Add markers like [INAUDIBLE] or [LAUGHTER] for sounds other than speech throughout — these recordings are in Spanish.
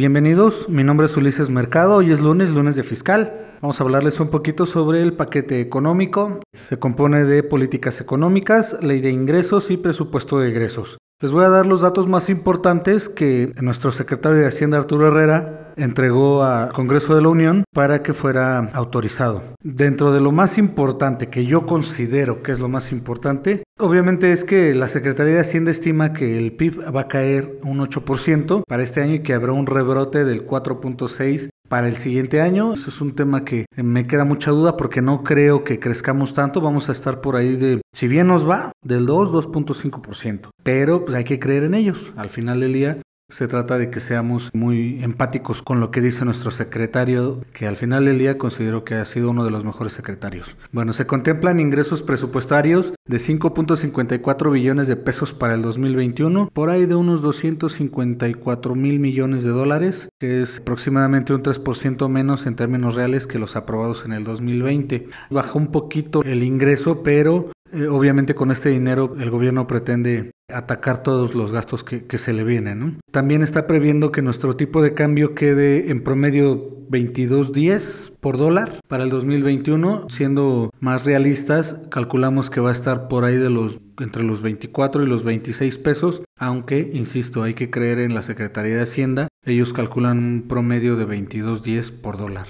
Bienvenidos, mi nombre es Ulises Mercado, hoy es lunes, lunes de fiscal. Vamos a hablarles un poquito sobre el paquete económico. Se compone de políticas económicas, ley de ingresos y presupuesto de egresos. Les voy a dar los datos más importantes que nuestro secretario de Hacienda Arturo Herrera entregó al Congreso de la Unión para que fuera autorizado. Dentro de lo más importante que yo considero que es lo más importante, obviamente es que la Secretaría de Hacienda estima que el PIB va a caer un 8% para este año y que habrá un rebrote del 4.6 para el siguiente año. Eso es un tema que me queda mucha duda porque no creo que crezcamos tanto. Vamos a estar por ahí de, si bien nos va, del 2, 2.5%. Pero pues hay que creer en ellos. Al final del día se trata de que seamos muy empáticos con lo que dice nuestro secretario, que al final del día considero que ha sido uno de los mejores secretarios. Bueno, se contemplan ingresos presupuestarios de 5.54 billones de pesos para el 2021, por ahí de unos 254 mil millones de dólares, que es aproximadamente un 3% menos en términos reales que los aprobados en el 2020. Bajó un poquito el ingreso, pero eh, obviamente con este dinero el gobierno pretende atacar todos los gastos que, se le vienen. También está previendo que nuestro tipo de cambio quede en promedio 22.10 por dólar para el 2021. Siendo más realistas, calculamos que va a estar por ahí de los entre los 24 y los 26 pesos, aunque, insisto, hay que creer en la Secretaría de Hacienda. Ellos calculan un promedio de 22.10 por dólar.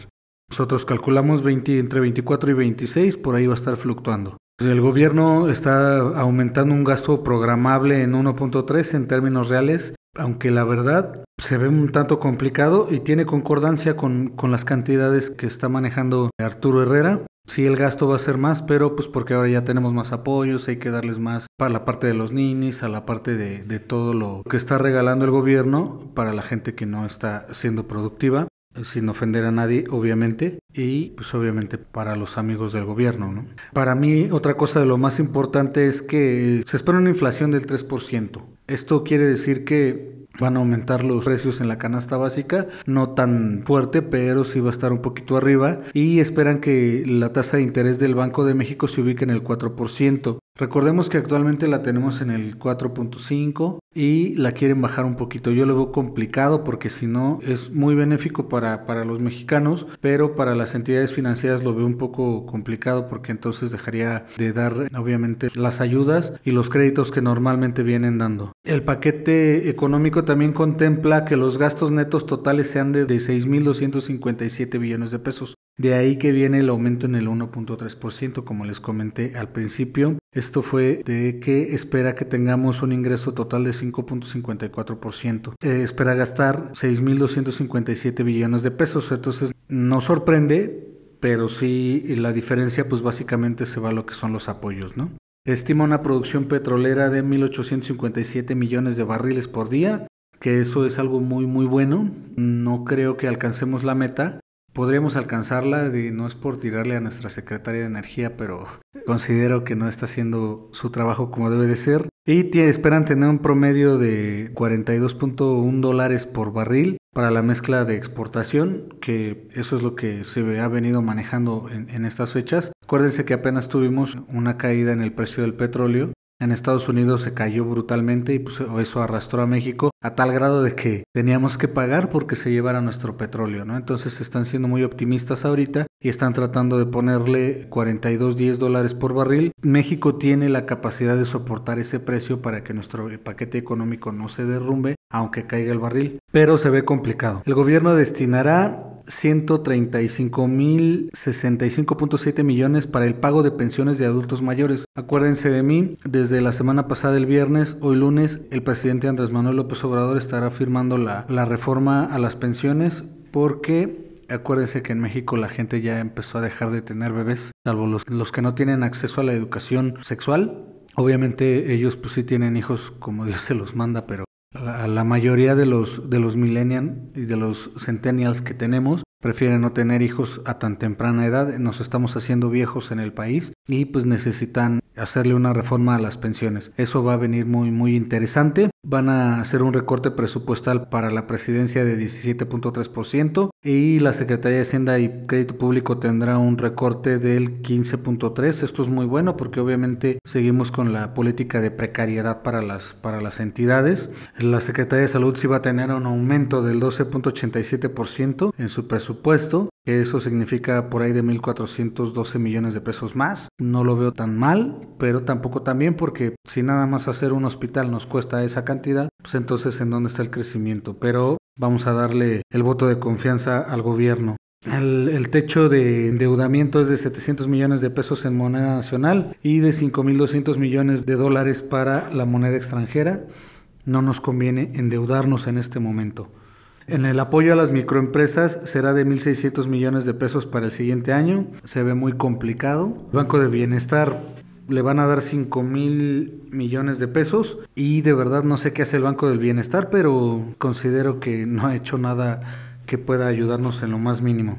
Nosotros calculamos 20, entre 24 y 26, por ahí va a estar fluctuando. El gobierno está aumentando un gasto programable en 1.3 en términos reales, aunque la verdad se ve un tanto complicado y tiene concordancia con, con las cantidades que está manejando Arturo Herrera. Sí, el gasto va a ser más, pero pues porque ahora ya tenemos más apoyos, hay que darles más para la parte de los ninis, a la parte de, de todo lo que está regalando el gobierno para la gente que no está siendo productiva sin ofender a nadie, obviamente, y pues obviamente para los amigos del gobierno. ¿no? Para mí, otra cosa de lo más importante es que se espera una inflación del 3%. Esto quiere decir que van a aumentar los precios en la canasta básica, no tan fuerte, pero sí va a estar un poquito arriba, y esperan que la tasa de interés del Banco de México se ubique en el 4%. Recordemos que actualmente la tenemos en el 4.5 y la quieren bajar un poquito. Yo lo veo complicado porque si no es muy benéfico para, para los mexicanos, pero para las entidades financieras lo veo un poco complicado porque entonces dejaría de dar obviamente las ayudas y los créditos que normalmente vienen dando. El paquete económico también contempla que los gastos netos totales sean de, de 6.257 billones de pesos. De ahí que viene el aumento en el 1.3%, como les comenté al principio. Esto fue de que espera que tengamos un ingreso total de 5.54%. Eh, espera gastar 6.257 billones de pesos. Entonces, no sorprende, pero sí la diferencia pues básicamente se va a lo que son los apoyos, ¿no? Estima una producción petrolera de 1.857 millones de barriles por día, que eso es algo muy muy bueno. No creo que alcancemos la meta, podríamos alcanzarla, no es por tirarle a nuestra secretaria de Energía, pero considero que no está haciendo su trabajo como debe de ser. Y esperan tener un promedio de 42.1 dólares por barril para la mezcla de exportación, que eso es lo que se ha venido manejando en, en estas fechas. Acuérdense que apenas tuvimos una caída en el precio del petróleo en Estados Unidos se cayó brutalmente y pues eso arrastró a México a tal grado de que teníamos que pagar porque se llevara nuestro petróleo, ¿no? Entonces están siendo muy optimistas ahorita y están tratando de ponerle 42, 10 dólares por barril. México tiene la capacidad de soportar ese precio para que nuestro paquete económico no se derrumbe, aunque caiga el barril, pero se ve complicado. El gobierno destinará 135.065.7 millones para el pago de pensiones de adultos mayores. Acuérdense de mí, desde la semana pasada el viernes, hoy lunes, el presidente Andrés Manuel López Obrador estará firmando la, la reforma a las pensiones porque acuérdense que en México la gente ya empezó a dejar de tener bebés, salvo los, los que no tienen acceso a la educación sexual. Obviamente ellos pues sí tienen hijos como [LAUGHS] Dios se los manda, pero a la mayoría de los, de los millennials y de los centennials que tenemos, prefieren no tener hijos a tan temprana edad, nos estamos haciendo viejos en el país y pues necesitan hacerle una reforma a las pensiones. Eso va a venir muy muy interesante. Van a hacer un recorte presupuestal para la presidencia de 17.3% y la Secretaría de Hacienda y Crédito Público tendrá un recorte del 15.3. Esto es muy bueno porque obviamente seguimos con la política de precariedad para las para las entidades. La Secretaría de Salud sí va a tener un aumento del 12.87% en su presupuesto eso significa por ahí de 1.412 millones de pesos más. No lo veo tan mal, pero tampoco tan bien porque si nada más hacer un hospital nos cuesta esa cantidad, pues entonces en dónde está el crecimiento. Pero vamos a darle el voto de confianza al gobierno. El, el, techo de endeudamiento es de 700 millones de pesos en moneda nacional y de 5.200 millones de dólares para la moneda extranjera. No nos conviene endeudarnos en este momento. En el apoyo a las microempresas será de 1.600 millones de pesos para el siguiente año. Se ve muy complicado. El Banco de Bienestar le van a dar 5 mil millones de pesos y de verdad no sé qué hace el Banco del Bienestar, pero considero que no ha hecho nada que pueda ayudarnos en lo más mínimo.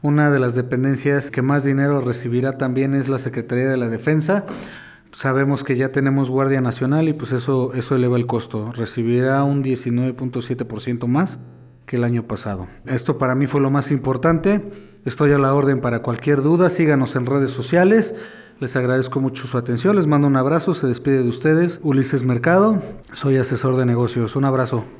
Una de las dependencias que más dinero recibirá también es la Secretaría de la Defensa. Sabemos que ya tenemos Guardia Nacional y pues eso, eso eleva el costo. Recibirá un 19.7% más que el año pasado. Esto para mí fue lo más importante. Estoy a la orden para cualquier duda. Síganos en redes sociales. Les agradezco mucho su atención. Les mando un abrazo. Se despide de ustedes Ulises Mercado. Soy asesor de negocios. Un abrazo.